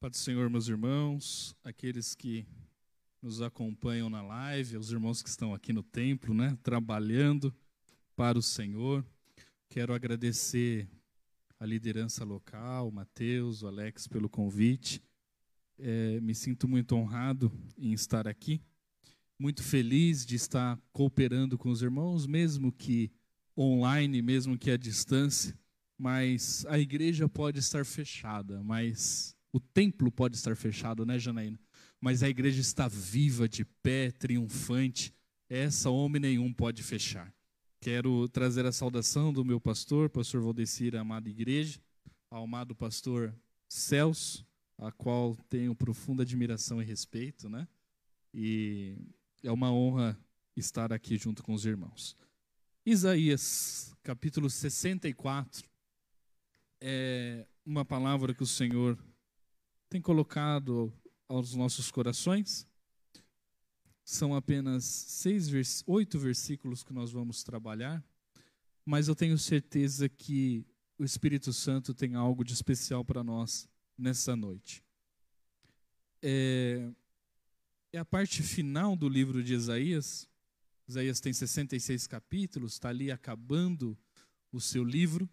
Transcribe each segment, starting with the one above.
Pai do Senhor, meus irmãos, aqueles que nos acompanham na live, os irmãos que estão aqui no templo, né, trabalhando para o Senhor. Quero agradecer a liderança local, o Mateus, o Alex, pelo convite. É, me sinto muito honrado em estar aqui, muito feliz de estar cooperando com os irmãos, mesmo que online, mesmo que à distância. Mas a igreja pode estar fechada, mas o templo pode estar fechado, né, Janaína? Mas a igreja está viva, de pé, triunfante. Essa homem nenhum pode fechar. Quero trazer a saudação do meu pastor, pastor Valdecir, amada igreja, ao amado pastor Celso, a qual tenho profunda admiração e respeito, né? E é uma honra estar aqui junto com os irmãos. Isaías, capítulo 64, é uma palavra que o Senhor tem colocado aos nossos corações. São apenas seis, oito versículos que nós vamos trabalhar, mas eu tenho certeza que o Espírito Santo tem algo de especial para nós nessa noite. É, é a parte final do livro de Isaías. Isaías tem 66 capítulos, está ali acabando o seu livro.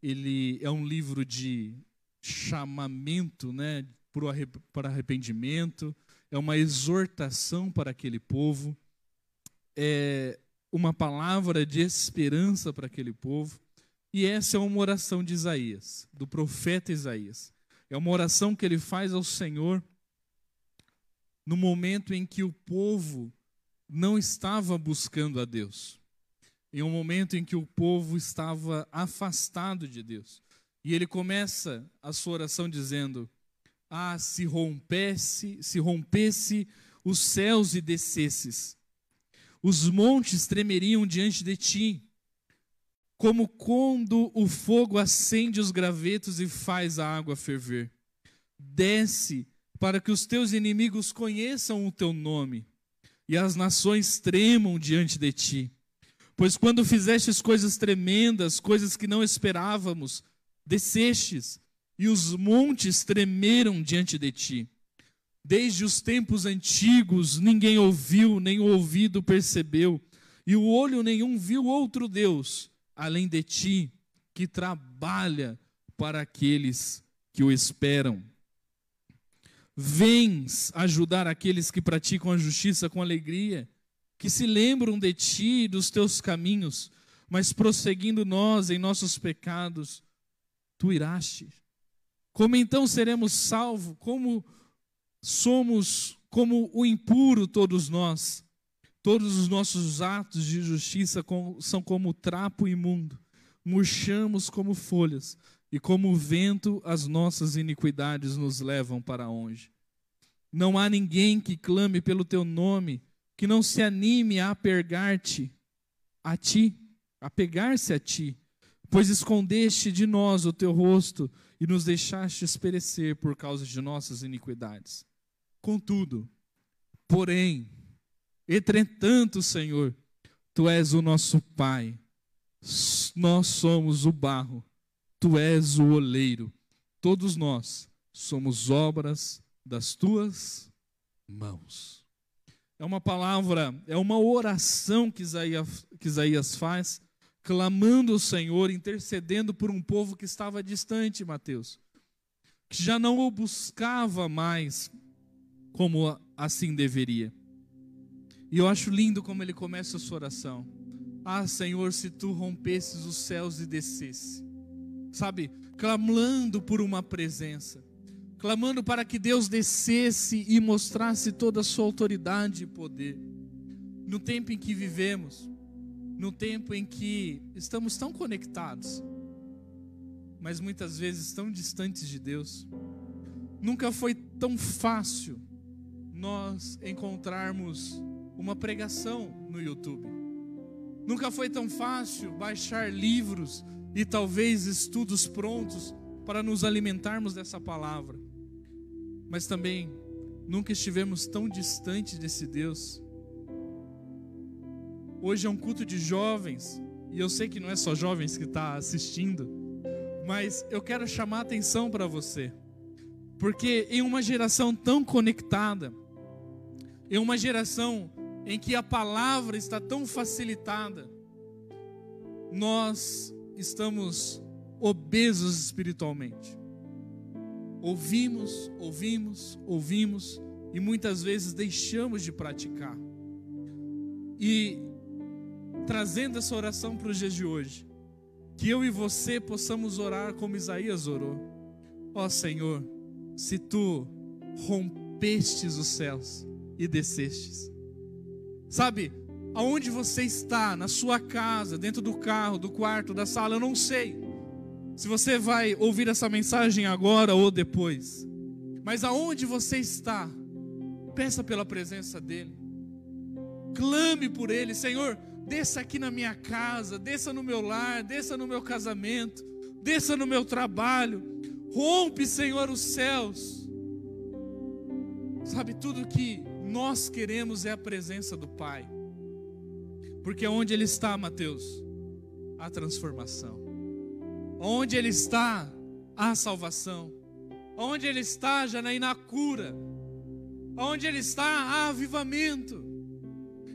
Ele é um livro de chamamento né, para arrependimento, é uma exortação para aquele povo, é uma palavra de esperança para aquele povo. E essa é uma oração de Isaías, do profeta Isaías. É uma oração que ele faz ao Senhor no momento em que o povo não estava buscando a Deus. Em um momento em que o povo estava afastado de Deus. E ele começa a sua oração dizendo: Ah, se rompesse, se rompesse os céus e descesses, os montes tremeriam diante de ti, como quando o fogo acende os gravetos e faz a água ferver. Desce para que os teus inimigos conheçam o teu nome e as nações tremam diante de ti. Pois quando fizestes coisas tremendas, coisas que não esperávamos, descestes, e os montes tremeram diante de ti. Desde os tempos antigos ninguém ouviu, nem o ouvido percebeu, e o olho nenhum viu outro Deus, além de ti, que trabalha para aqueles que o esperam. Vens ajudar aqueles que praticam a justiça com alegria, que se lembram de ti e dos teus caminhos, mas prosseguindo nós em nossos pecados, tu iraste. Como então seremos salvos? Como somos como o impuro todos nós? Todos os nossos atos de justiça são como trapo imundo. Murchamos como folhas, e como o vento as nossas iniquidades nos levam para onde? Não há ninguém que clame pelo teu nome, que não se anime a apegar-te a ti, a pegar-se a ti pois escondeste de nós o teu rosto e nos deixaste perecer por causa de nossas iniquidades. Contudo, porém, entretanto, Senhor, tu és o nosso Pai, nós somos o barro, tu és o oleiro, todos nós somos obras das tuas mãos. É uma palavra, é uma oração que Isaías, que Isaías faz clamando ao Senhor, intercedendo por um povo que estava distante, Mateus, que já não o buscava mais como assim deveria. E eu acho lindo como ele começa a sua oração. Ah, Senhor, se tu rompesses os céus e descesse. Sabe, clamando por uma presença, clamando para que Deus descesse e mostrasse toda a sua autoridade e poder. No tempo em que vivemos, no tempo em que estamos tão conectados, mas muitas vezes tão distantes de Deus. Nunca foi tão fácil nós encontrarmos uma pregação no YouTube. Nunca foi tão fácil baixar livros e talvez estudos prontos para nos alimentarmos dessa palavra. Mas também nunca estivemos tão distantes desse Deus Hoje é um culto de jovens, e eu sei que não é só jovens que está assistindo, mas eu quero chamar a atenção para você. Porque em uma geração tão conectada, em uma geração em que a palavra está tão facilitada, nós estamos obesos espiritualmente. Ouvimos, ouvimos, ouvimos e muitas vezes deixamos de praticar. E trazendo essa oração para os dias de hoje, que eu e você possamos orar como Isaías orou. Ó Senhor, se tu rompestes os céus e descestes. Sabe, aonde você está, na sua casa, dentro do carro, do quarto, da sala, eu não sei. Se você vai ouvir essa mensagem agora ou depois. Mas aonde você está, peça pela presença dele. Clame por ele, Senhor, desça aqui na minha casa, desça no meu lar, desça no meu casamento, desça no meu trabalho. Rompe, Senhor, os céus. Sabe, tudo que nós queremos é a presença do Pai. Porque onde Ele está, Mateus, há transformação. Onde Ele está, há salvação. Onde Ele está, Janaína, há cura. Onde Ele está, há avivamento.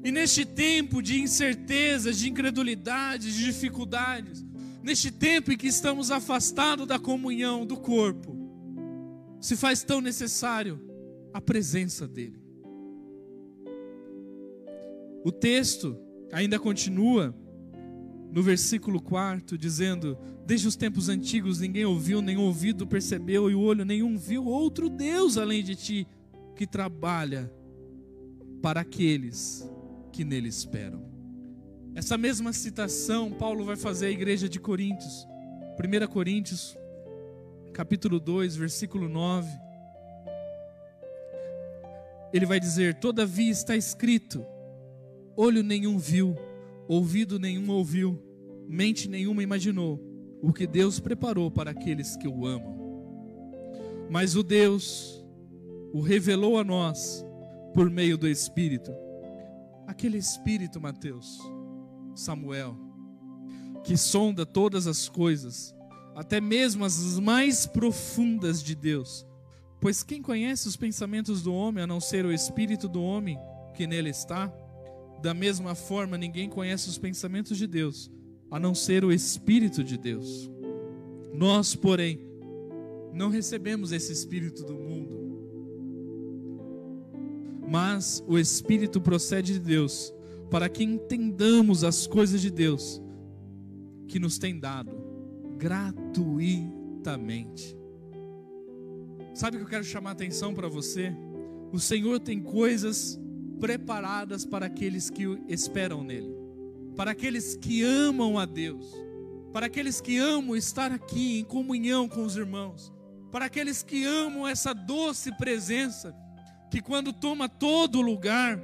E neste tempo de incertezas, de incredulidades, de dificuldades, neste tempo em que estamos afastados da comunhão do corpo, se faz tão necessário a presença dEle. O texto ainda continua no versículo 4, dizendo: Desde os tempos antigos ninguém ouviu, nem ouvido percebeu, e o olho nenhum viu outro Deus além de ti, que trabalha para aqueles que nele esperam. Essa mesma citação Paulo vai fazer à igreja de Coríntios, 1 Coríntios, capítulo 2, versículo 9. Ele vai dizer: Todavia está escrito, olho nenhum viu, ouvido nenhum ouviu, mente nenhuma imaginou o que Deus preparou para aqueles que o amam. Mas o Deus o revelou a nós por meio do Espírito. Aquele Espírito, Mateus, Samuel, que sonda todas as coisas, até mesmo as mais profundas de Deus. Pois quem conhece os pensamentos do homem a não ser o Espírito do homem que nele está? Da mesma forma, ninguém conhece os pensamentos de Deus, a não ser o Espírito de Deus. Nós, porém, não recebemos esse Espírito do mundo, mas o Espírito procede de Deus, para que entendamos as coisas de Deus que nos tem dado gratuitamente. Sabe o que eu quero chamar a atenção para você? O Senhor tem coisas preparadas para aqueles que esperam nele, para aqueles que amam a Deus, para aqueles que amam estar aqui em comunhão com os irmãos, para aqueles que amam essa doce presença que quando toma todo lugar,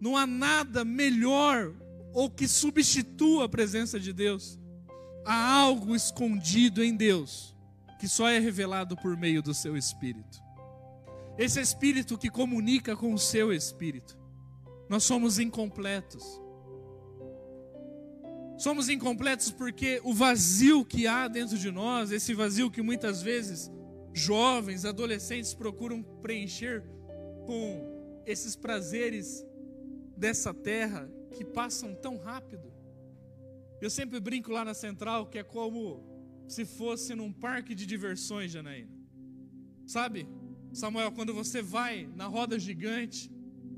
não há nada melhor ou que substitua a presença de Deus. Há algo escondido em Deus que só é revelado por meio do seu Espírito esse espírito que comunica com o seu espírito. Nós somos incompletos. Somos incompletos porque o vazio que há dentro de nós, esse vazio que muitas vezes jovens, adolescentes procuram preencher com esses prazeres dessa terra que passam tão rápido. Eu sempre brinco lá na central que é como se fosse num parque de diversões, Janaína. Sabe? Samuel, quando você vai na roda gigante,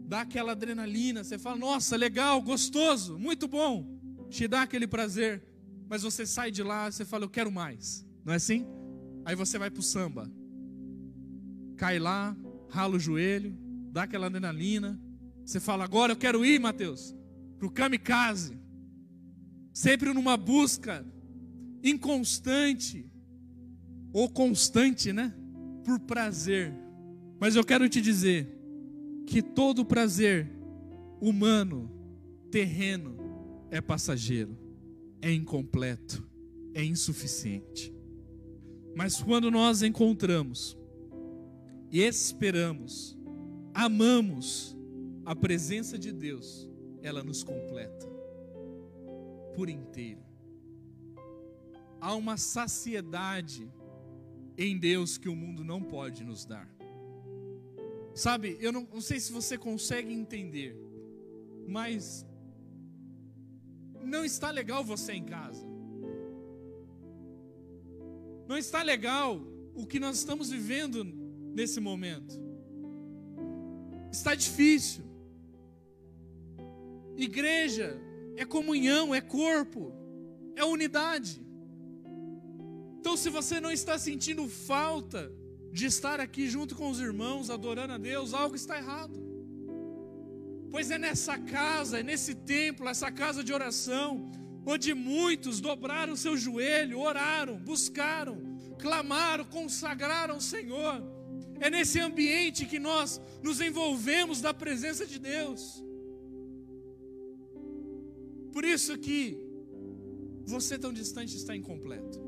dá aquela adrenalina, você fala, nossa, legal, gostoso, muito bom, te dá aquele prazer, mas você sai de lá, você fala, eu quero mais, não é assim? Aí você vai para o samba, cai lá, rala o joelho, dá aquela adrenalina, você fala, agora eu quero ir, Mateus, para o kamikaze, sempre numa busca inconstante, ou constante, né? Por prazer, mas eu quero te dizer que todo prazer humano, terreno, é passageiro, é incompleto, é insuficiente. Mas quando nós encontramos esperamos, amamos a presença de Deus, ela nos completa por inteiro. Há uma saciedade em Deus que o mundo não pode nos dar. Sabe, eu não, não sei se você consegue entender, mas não está legal você em casa. Não está legal o que nós estamos vivendo nesse momento. Está difícil. Igreja é comunhão, é corpo, é unidade. Então, se você não está sentindo falta de estar aqui junto com os irmãos, adorando a Deus, algo está errado. Pois é nessa casa, é nesse templo, essa casa de oração, onde muitos dobraram seu joelho, oraram, buscaram, clamaram, consagraram o Senhor. É nesse ambiente que nós nos envolvemos da presença de Deus. Por isso que você tão distante está incompleto.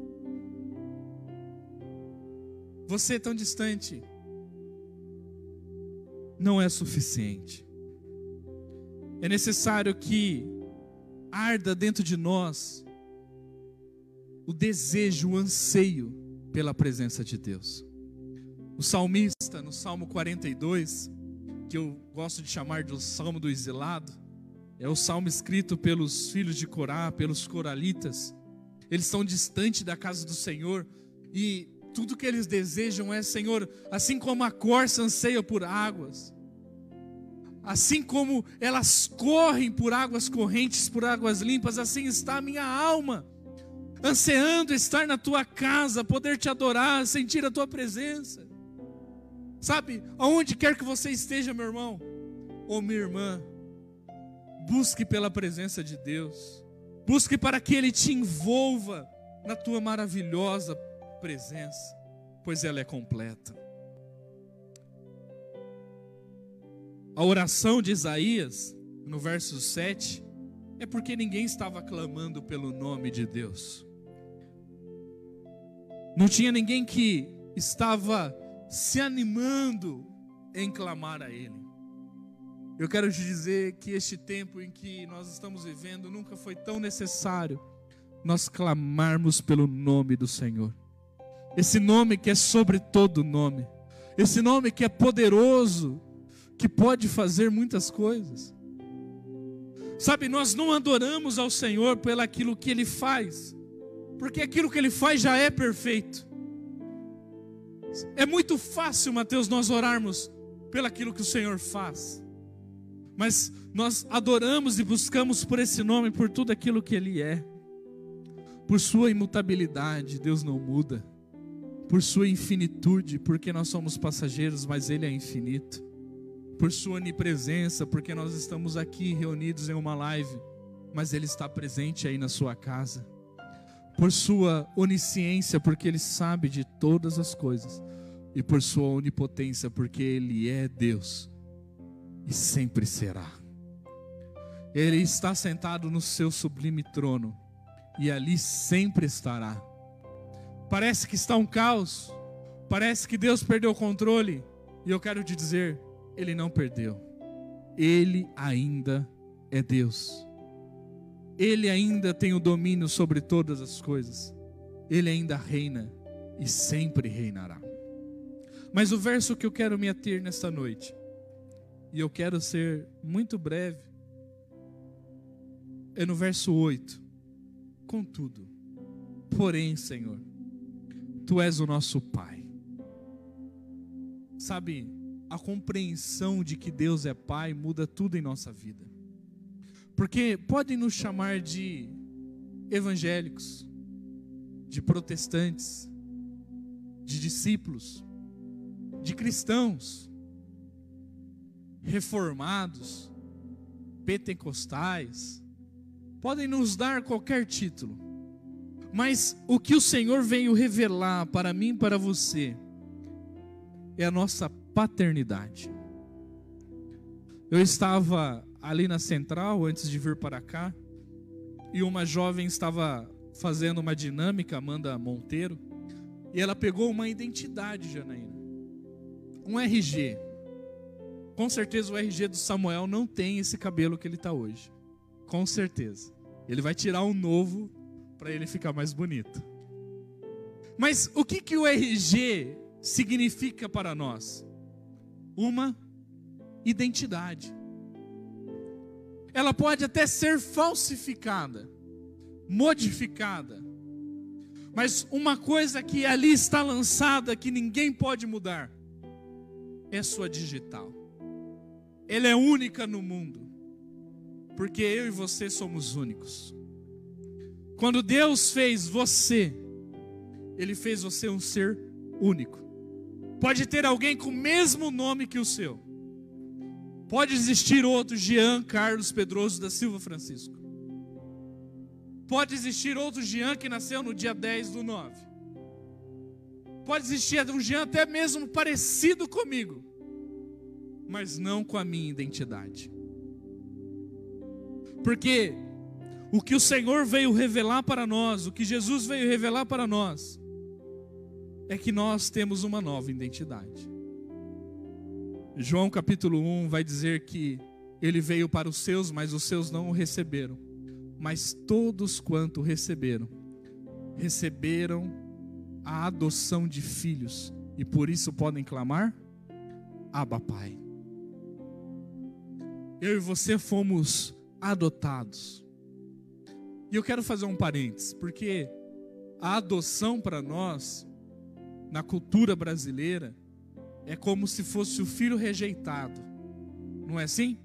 Você tão distante não é suficiente. É necessário que arda dentro de nós o desejo, o anseio pela presença de Deus. O salmista, no Salmo 42, que eu gosto de chamar de o Salmo do Exilado, é o salmo escrito pelos filhos de Corá, pelos coralitas. Eles estão distante da casa do Senhor e tudo que eles desejam é, Senhor, assim como a corça anseia por águas, assim como elas correm por águas correntes, por águas limpas, assim está a minha alma, ansiando estar na tua casa, poder te adorar, sentir a tua presença. Sabe, aonde quer que você esteja, meu irmão ou minha irmã, busque pela presença de Deus, busque para que Ele te envolva na tua maravilhosa presença, pois ela é completa. A oração de Isaías, no verso 7, é porque ninguém estava clamando pelo nome de Deus. Não tinha ninguém que estava se animando em clamar a Ele. Eu quero te dizer que este tempo em que nós estamos vivendo nunca foi tão necessário nós clamarmos pelo nome do Senhor. Esse nome que é sobre todo nome. Esse nome que é poderoso, que pode fazer muitas coisas. Sabe, nós não adoramos ao Senhor pelo aquilo que Ele faz, porque aquilo que Ele faz já é perfeito. É muito fácil, Mateus, nós orarmos pelo aquilo que o Senhor faz, mas nós adoramos e buscamos por esse nome, por tudo aquilo que Ele é, por Sua imutabilidade, Deus não muda por sua infinitude, porque nós somos passageiros, mas Ele é infinito, por sua onipresença, porque nós estamos aqui reunidos em uma live, mas Ele está presente aí na sua casa, por sua onisciência, porque Ele sabe de todas as coisas, e por sua onipotência, porque Ele é Deus e sempre será. Ele está sentado no seu sublime trono e ali sempre estará Parece que está um caos. Parece que Deus perdeu o controle. E eu quero te dizer, Ele não perdeu. Ele ainda é Deus. Ele ainda tem o domínio sobre todas as coisas. Ele ainda reina e sempre reinará. Mas o verso que eu quero me ater nesta noite, e eu quero ser muito breve, é no verso 8. Contudo, porém, Senhor, Tu és o nosso Pai. Sabe, a compreensão de que Deus é Pai muda tudo em nossa vida. Porque podem nos chamar de evangélicos, de protestantes, de discípulos, de cristãos, reformados, pentecostais, podem nos dar qualquer título. Mas o que o Senhor veio revelar para mim e para você é a nossa paternidade. Eu estava ali na central antes de vir para cá e uma jovem estava fazendo uma dinâmica, Amanda Monteiro, e ela pegou uma identidade, Janaína, um RG. Com certeza o RG do Samuel não tem esse cabelo que ele está hoje. Com certeza. Ele vai tirar um novo para ele ficar mais bonito. Mas o que, que o RG significa para nós? Uma identidade. Ela pode até ser falsificada, modificada, mas uma coisa que ali está lançada que ninguém pode mudar é sua digital. Ela é única no mundo, porque eu e você somos únicos. Quando Deus fez você, Ele fez você um ser único. Pode ter alguém com o mesmo nome que o seu. Pode existir outro Jean Carlos Pedroso da Silva Francisco. Pode existir outro Jean que nasceu no dia 10 do 9. Pode existir um Jean até mesmo parecido comigo, mas não com a minha identidade. Porque o que o Senhor veio revelar para nós, o que Jesus veio revelar para nós, é que nós temos uma nova identidade. João capítulo 1 vai dizer que ele veio para os seus, mas os seus não o receberam. Mas todos quanto receberam, receberam a adoção de filhos, e por isso podem clamar: Abba, Pai. Eu e você fomos adotados. E eu quero fazer um parênteses, porque a adoção para nós na cultura brasileira, é como se fosse o filho rejeitado. Não é assim?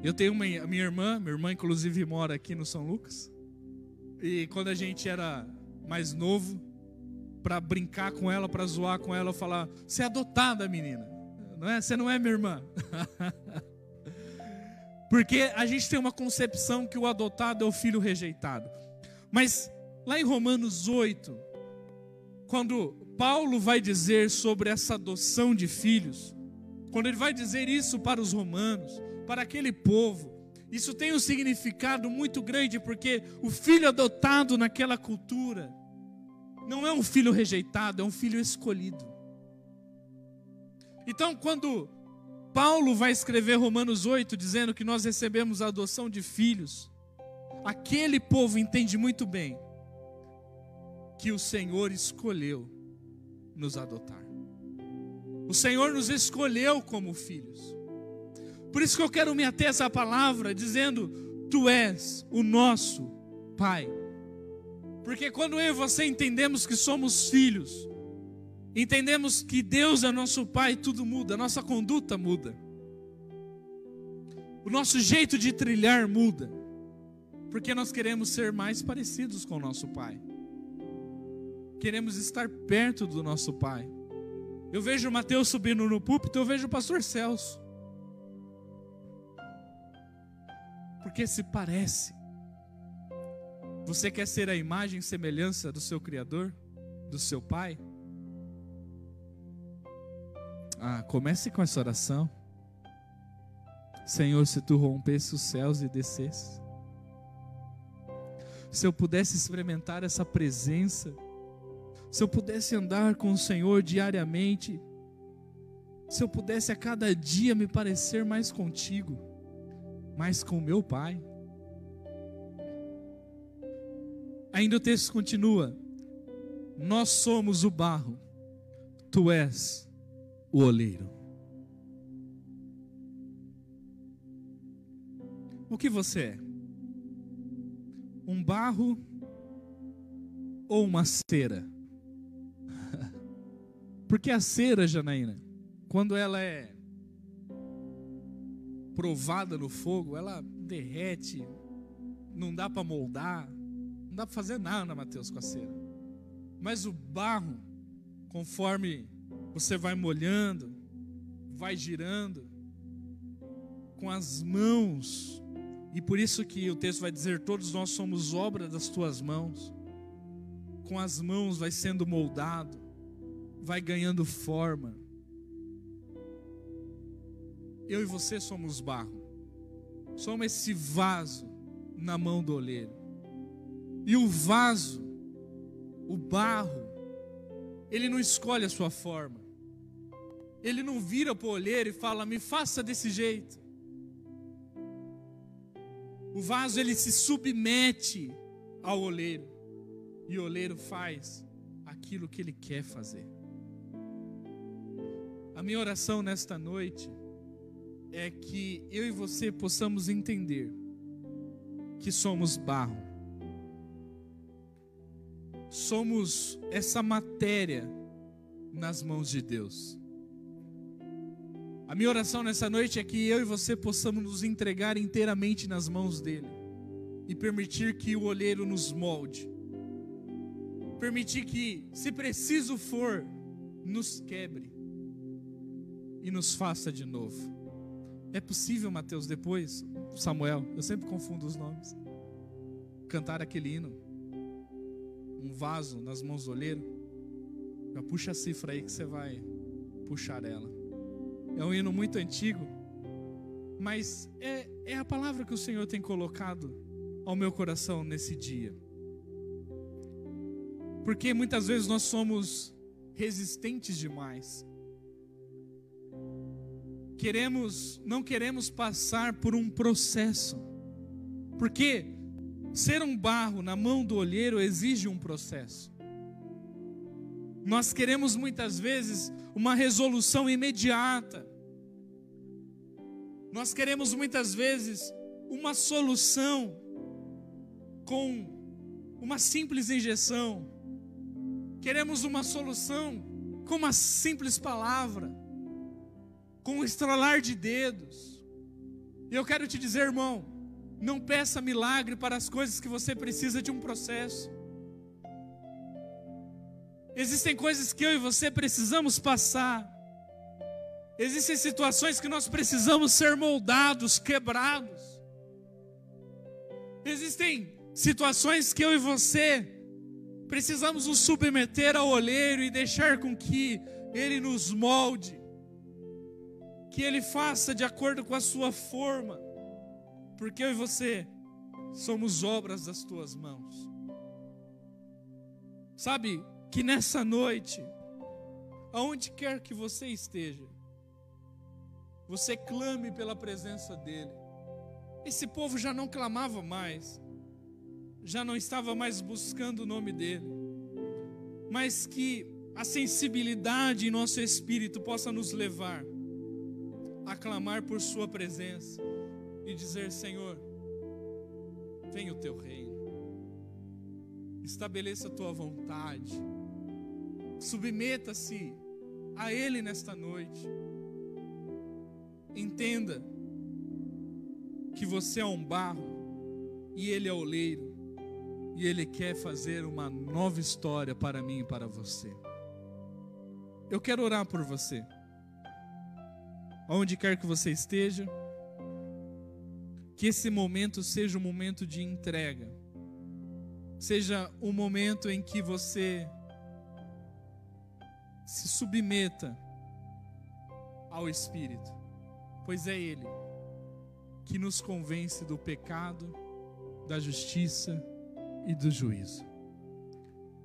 Eu tenho uma minha irmã, minha irmã inclusive mora aqui no São Lucas. E quando a gente era mais novo, para brincar com ela, para zoar com ela, eu falava: "Você é adotada, menina". Não é? Você não é minha irmã. Porque a gente tem uma concepção que o adotado é o filho rejeitado. Mas lá em Romanos 8, quando Paulo vai dizer sobre essa adoção de filhos, quando ele vai dizer isso para os romanos, para aquele povo, isso tem um significado muito grande, porque o filho adotado naquela cultura não é um filho rejeitado, é um filho escolhido. Então, quando Paulo vai escrever Romanos 8, dizendo que nós recebemos a adoção de filhos, aquele povo entende muito bem que o Senhor escolheu nos adotar. O Senhor nos escolheu como filhos. Por isso que eu quero me ater a essa palavra, dizendo: Tu és o nosso Pai. Porque quando eu e você entendemos que somos filhos, entendemos que Deus é nosso Pai, tudo muda, a nossa conduta muda, o nosso jeito de trilhar muda, porque nós queremos ser mais parecidos com o nosso Pai queremos estar perto do nosso Pai. Eu vejo o Mateus subindo no púlpito, eu vejo o pastor Celso. Porque se parece. Você quer ser a imagem e semelhança do seu Criador, do seu Pai? Ah, comece com essa oração. Senhor, se tu rompesse os céus e descesse, se eu pudesse experimentar essa presença, se eu pudesse andar com o Senhor diariamente, se eu pudesse a cada dia me parecer mais contigo, mais com meu Pai. Ainda o texto continua: Nós somos o barro, tu és o oleiro. O que você é? Um barro ou uma cera? Porque a cera, Janaína, quando ela é provada no fogo, ela derrete, não dá para moldar, não dá para fazer nada, Mateus, com a cera. Mas o barro, conforme você vai molhando, vai girando, com as mãos, e por isso que o texto vai dizer: todos nós somos obra das tuas mãos, com as mãos vai sendo moldado vai ganhando forma. Eu e você somos barro, somos esse vaso na mão do oleiro. E o vaso, o barro, ele não escolhe a sua forma. Ele não vira para o olheiro e fala: "Me faça desse jeito". O vaso ele se submete ao oleiro e o oleiro faz aquilo que Ele quer fazer. Minha oração nesta noite é que eu e você possamos entender que somos barro, somos essa matéria nas mãos de Deus. A minha oração nessa noite é que eu e você possamos nos entregar inteiramente nas mãos dele e permitir que o olheiro nos molde. Permitir que, se preciso for, nos quebre e nos faça de novo. É possível, Mateus, depois, Samuel, eu sempre confundo os nomes, cantar aquele hino, um vaso nas mãos do olheiro? Já puxa a cifra aí que você vai puxar ela. É um hino muito antigo, mas é, é a palavra que o Senhor tem colocado ao meu coração nesse dia. Porque muitas vezes nós somos resistentes demais. Queremos, não queremos passar por um processo. Porque ser um barro na mão do olheiro exige um processo. Nós queremos muitas vezes uma resolução imediata. Nós queremos muitas vezes uma solução com uma simples injeção. Queremos uma solução com uma simples palavra, com um estralar de dedos. E eu quero te dizer, irmão, não peça milagre para as coisas que você precisa de um processo. Existem coisas que eu e você precisamos passar. Existem situações que nós precisamos ser moldados, quebrados. Existem situações que eu e você precisamos nos submeter ao olheiro e deixar com que ele nos molde, que ele faça de acordo com a sua forma, porque eu e você somos obras das tuas mãos. Sabe, que nessa noite, aonde quer que você esteja, você clame pela presença dEle. Esse povo já não clamava mais, já não estava mais buscando o nome dEle, mas que a sensibilidade em nosso espírito possa nos levar a clamar por Sua presença e dizer: Senhor, venha o teu reino, estabeleça a tua vontade Submeta-se a Ele nesta noite. Entenda que você é um barro e Ele é oleiro, e Ele quer fazer uma nova história para mim e para você. Eu quero orar por você, aonde quer que você esteja, que esse momento seja um momento de entrega, seja um momento em que você se submeta ao Espírito, pois é Ele que nos convence do pecado, da justiça e do juízo.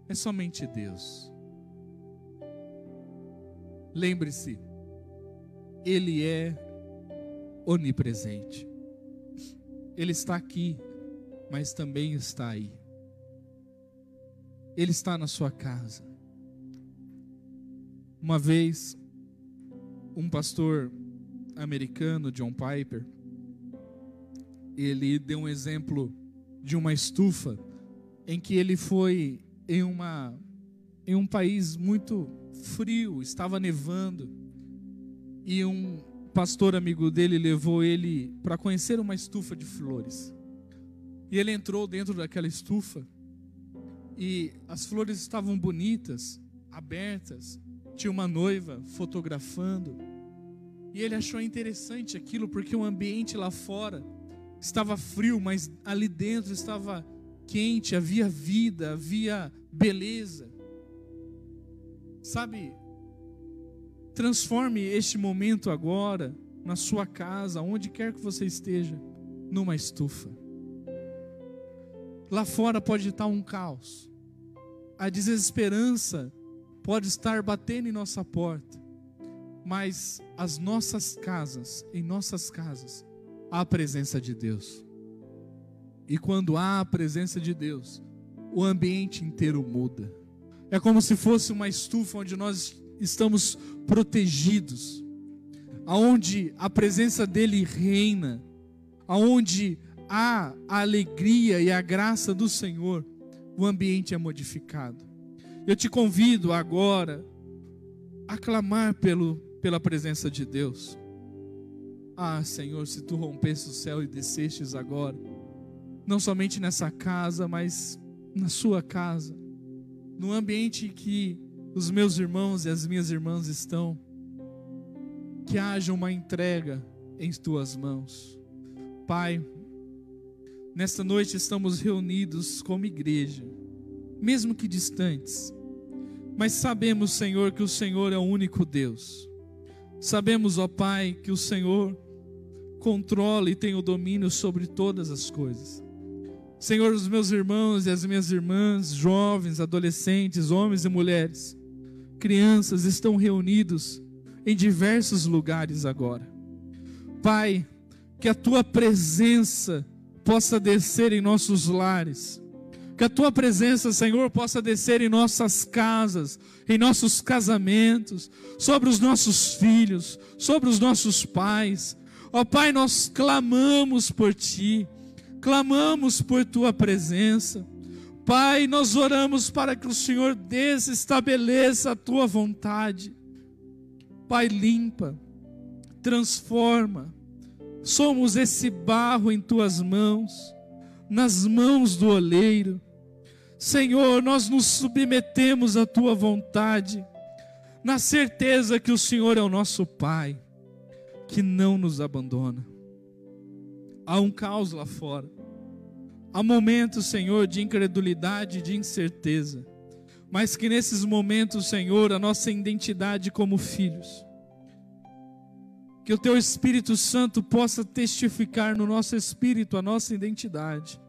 É somente Deus. Lembre-se, Ele é onipresente. Ele está aqui, mas também está aí. Ele está na sua casa. Uma vez, um pastor americano, John Piper, ele deu um exemplo de uma estufa em que ele foi em uma em um país muito frio, estava nevando, e um pastor amigo dele levou ele para conhecer uma estufa de flores. E ele entrou dentro daquela estufa e as flores estavam bonitas, abertas, tinha uma noiva fotografando. E ele achou interessante aquilo, porque o ambiente lá fora estava frio, mas ali dentro estava quente, havia vida, havia beleza. Sabe, transforme este momento agora, na sua casa, onde quer que você esteja, numa estufa. Lá fora pode estar um caos, a desesperança pode estar batendo em nossa porta, mas as nossas casas, em nossas casas, há a presença de Deus. E quando há a presença de Deus, o ambiente inteiro muda. É como se fosse uma estufa onde nós estamos protegidos, aonde a presença dele reina, aonde há a alegria e a graça do Senhor, o ambiente é modificado. Eu te convido agora a clamar pelo, pela presença de Deus. Ah, Senhor, se tu rompesse o céu e descestes agora, não somente nessa casa, mas na sua casa, no ambiente que os meus irmãos e as minhas irmãs estão, que haja uma entrega em tuas mãos. Pai, nesta noite estamos reunidos como igreja, mesmo que distantes, mas sabemos, Senhor, que o Senhor é o único Deus. Sabemos, ó Pai, que o Senhor controla e tem o domínio sobre todas as coisas. Senhor, os meus irmãos e as minhas irmãs, jovens, adolescentes, homens e mulheres, crianças estão reunidos em diversos lugares agora. Pai, que a tua presença possa descer em nossos lares, que a tua presença, Senhor, possa descer em nossas casas, em nossos casamentos, sobre os nossos filhos, sobre os nossos pais. Ó Pai, nós clamamos por ti, clamamos por tua presença. Pai, nós oramos para que o Senhor desestabeleça a tua vontade. Pai, limpa, transforma. Somos esse barro em tuas mãos, nas mãos do oleiro. Senhor, nós nos submetemos à tua vontade, na certeza que o Senhor é o nosso Pai, que não nos abandona. Há um caos lá fora. Há momentos, Senhor, de incredulidade, de incerteza, mas que nesses momentos, Senhor, a nossa identidade como filhos, que o Teu Espírito Santo possa testificar no nosso espírito a nossa identidade.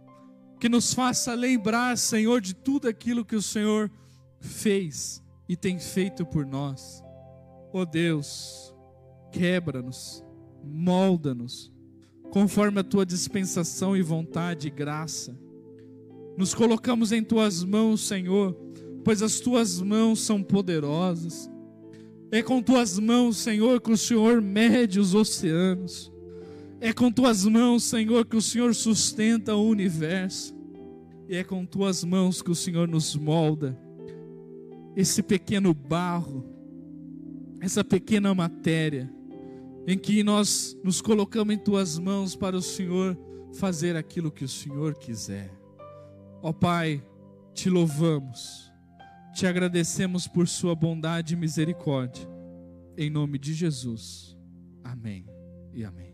Que nos faça lembrar, Senhor, de tudo aquilo que o Senhor fez e tem feito por nós. Oh Deus, quebra-nos, molda-nos, conforme a tua dispensação e vontade e graça. Nos colocamos em tuas mãos, Senhor, pois as tuas mãos são poderosas. É com tuas mãos, Senhor, que o Senhor mede os oceanos. É com tuas mãos, Senhor, que o Senhor sustenta o universo. E é com tuas mãos que o Senhor nos molda. Esse pequeno barro, essa pequena matéria, em que nós nos colocamos em tuas mãos para o Senhor fazer aquilo que o Senhor quiser. Ó Pai, te louvamos, te agradecemos por Sua bondade e misericórdia. Em nome de Jesus. Amém e amém.